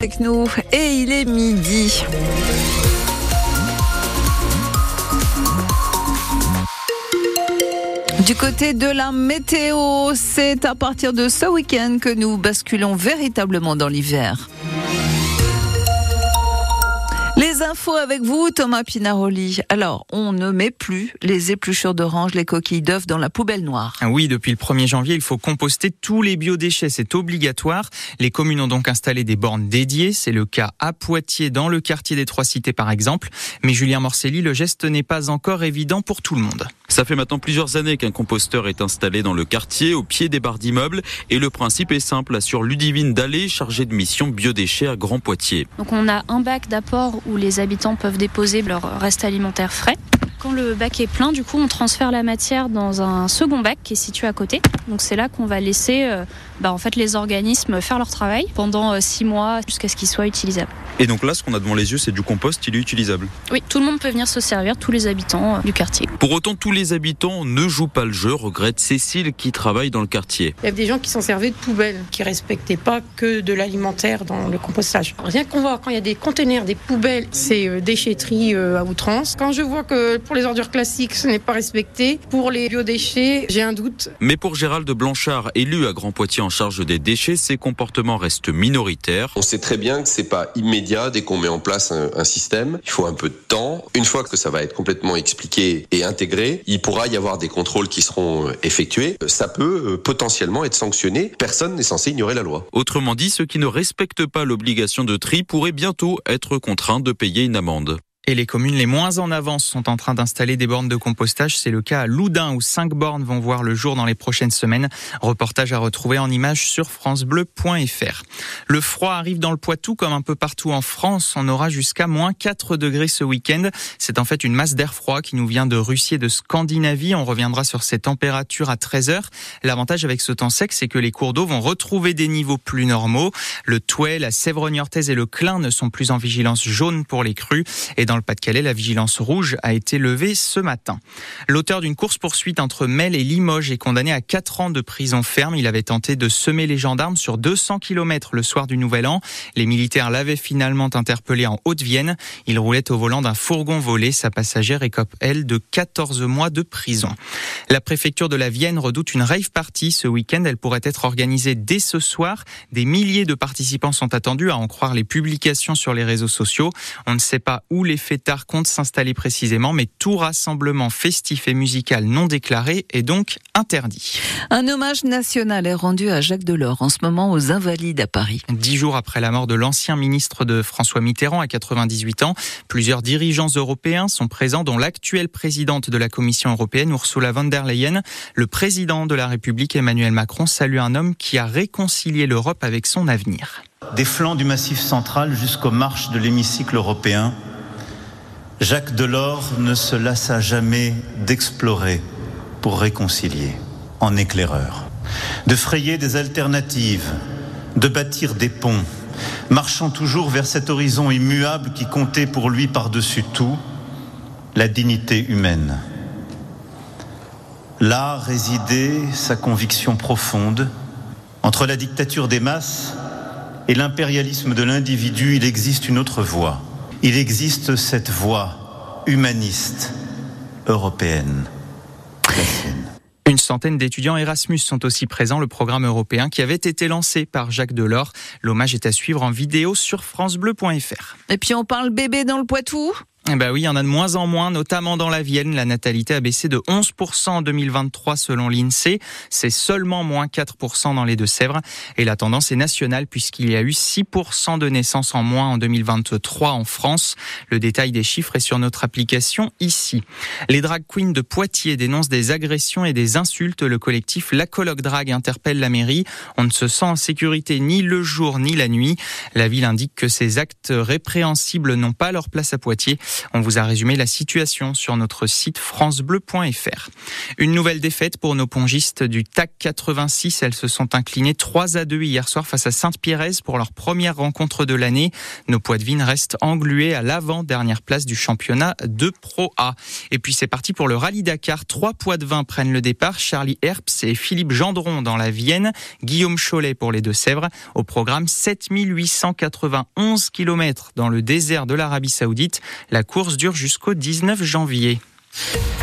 avec nous et il est midi. Du côté de la météo, c'est à partir de ce week-end que nous basculons véritablement dans l'hiver. Les infos avec vous, Thomas Pinaroli. Alors, on ne met plus les épluchures d'orange, les coquilles d'œufs dans la poubelle noire. Ah oui, depuis le 1er janvier, il faut composter tous les biodéchets. C'est obligatoire. Les communes ont donc installé des bornes dédiées. C'est le cas à Poitiers, dans le quartier des Trois Cités, par exemple. Mais Julien Morcelli, le geste n'est pas encore évident pour tout le monde. Ça fait maintenant plusieurs années qu'un composteur est installé dans le quartier, au pied des barres d'immeubles. Et le principe est simple, assure Ludivine Dallé, chargée de mission biodéchets à Grand Poitiers. Donc on a un bac d'apport où les habitants peuvent déposer leur reste alimentaire frais. Quand le bac est plein, du coup, on transfère la matière dans un second bac qui est situé à côté. Donc c'est là qu'on va laisser euh, bah, en fait, les organismes faire leur travail pendant euh, six mois jusqu'à ce qu'il soit utilisable. Et donc là, ce qu'on a devant les yeux, c'est du compost, il est utilisable. Oui, tout le monde peut venir se servir, tous les habitants euh, du quartier. Pour autant, tous les habitants ne jouent pas le jeu, regrette Cécile qui travaille dans le quartier. Il y a des gens qui s'en servaient de poubelles, qui respectaient pas que de l'alimentaire dans le compostage. Rien qu'on voit quand il y a des conteneurs, des poubelles, c'est déchetterie à outrance. Quand je vois que pour les ordures classiques, ce n'est pas respecté. Pour les biodéchets, j'ai un doute. Mais pour Gérald Blanchard, élu à Grand Poitiers en charge des déchets, ces comportements restent minoritaires. On sait très bien que c'est pas immédiat dès qu'on met en place un, un, système. Il faut un peu de temps. Une fois que ça va être complètement expliqué et intégré, il pourra y avoir des contrôles qui seront effectués. Ça peut potentiellement être sanctionné. Personne n'est censé ignorer la loi. Autrement dit, ceux qui ne respectent pas l'obligation de tri pourraient bientôt être contraints de payer une amende. Et les communes les moins en avance sont en train d'installer des bornes de compostage. C'est le cas à Loudun où cinq bornes vont voir le jour dans les prochaines semaines. Reportage à retrouver en images sur francebleu.fr. Le froid arrive dans le Poitou comme un peu partout en France. On aura jusqu'à moins 4 degrés ce week-end. C'est en fait une masse d'air froid qui nous vient de Russie et de Scandinavie. On reviendra sur ces températures à 13 heures. L'avantage avec ce temps sec, c'est que les cours d'eau vont retrouver des niveaux plus normaux. Le Touet, la Sèvre niortaise et le Clin ne sont plus en vigilance jaune pour les crues. Le Pas-de-Calais, la vigilance rouge a été levée ce matin. L'auteur d'une course-poursuite entre Mel et Limoges est condamné à 4 ans de prison ferme. Il avait tenté de semer les gendarmes sur 200 km le soir du Nouvel An. Les militaires l'avaient finalement interpellé en Haute-Vienne. Il roulait au volant d'un fourgon volé. Sa passagère écope, elle, de 14 mois de prison. La préfecture de la Vienne redoute une rave party ce week-end. Elle pourrait être organisée dès ce soir. Des milliers de participants sont attendus, à en croire les publications sur les réseaux sociaux. On ne sait pas où les fêtards comptent s'installer précisément, mais tout rassemblement festif et musical non déclaré est donc interdit. Un hommage national est rendu à Jacques Delors en ce moment aux Invalides à Paris. Dix jours après la mort de l'ancien ministre de François Mitterrand à 98 ans, plusieurs dirigeants européens sont présents, dont l'actuelle présidente de la Commission européenne, Ursula von der Leyen. Le président de la République, Emmanuel Macron, salue un homme qui a réconcilié l'Europe avec son avenir. Des flancs du Massif central jusqu'aux marches de l'hémicycle européen, Jacques Delors ne se lassa jamais d'explorer pour réconcilier, en éclaireur, de frayer des alternatives, de bâtir des ponts, marchant toujours vers cet horizon immuable qui comptait pour lui par-dessus tout la dignité humaine. Là résidait sa conviction profonde. Entre la dictature des masses et l'impérialisme de l'individu, il existe une autre voie. Il existe cette voie humaniste européenne. Une centaine d'étudiants Erasmus sont aussi présents, le programme européen qui avait été lancé par Jacques Delors. L'hommage est à suivre en vidéo sur francebleu.fr. Et puis on parle bébé dans le Poitou ben oui, il y en a de moins en moins, notamment dans la Vienne. La natalité a baissé de 11% en 2023 selon l'INSEE. C'est seulement moins 4% dans les Deux-Sèvres. Et la tendance est nationale puisqu'il y a eu 6% de naissances en moins en 2023 en France. Le détail des chiffres est sur notre application ici. Les drag queens de Poitiers dénoncent des agressions et des insultes. Le collectif La Coloc Drag interpelle la mairie. On ne se sent en sécurité ni le jour ni la nuit. La ville indique que ces actes répréhensibles n'ont pas leur place à Poitiers. On vous a résumé la situation sur notre site francebleu.fr. Une nouvelle défaite pour nos pongistes du TAC 86. Elles se sont inclinées 3 à 2 hier soir face à Sainte-Pierrez pour leur première rencontre de l'année. Nos Poitevines restent englués à l'avant-dernière place du championnat de Pro A. Et puis c'est parti pour le rallye Dakar. Trois vin prennent le départ. Charlie Herps et Philippe Gendron dans la Vienne. Guillaume Cholet pour les Deux-Sèvres. Au programme 7891 km dans le désert de l'Arabie Saoudite. Course dure jusqu'au 19 janvier.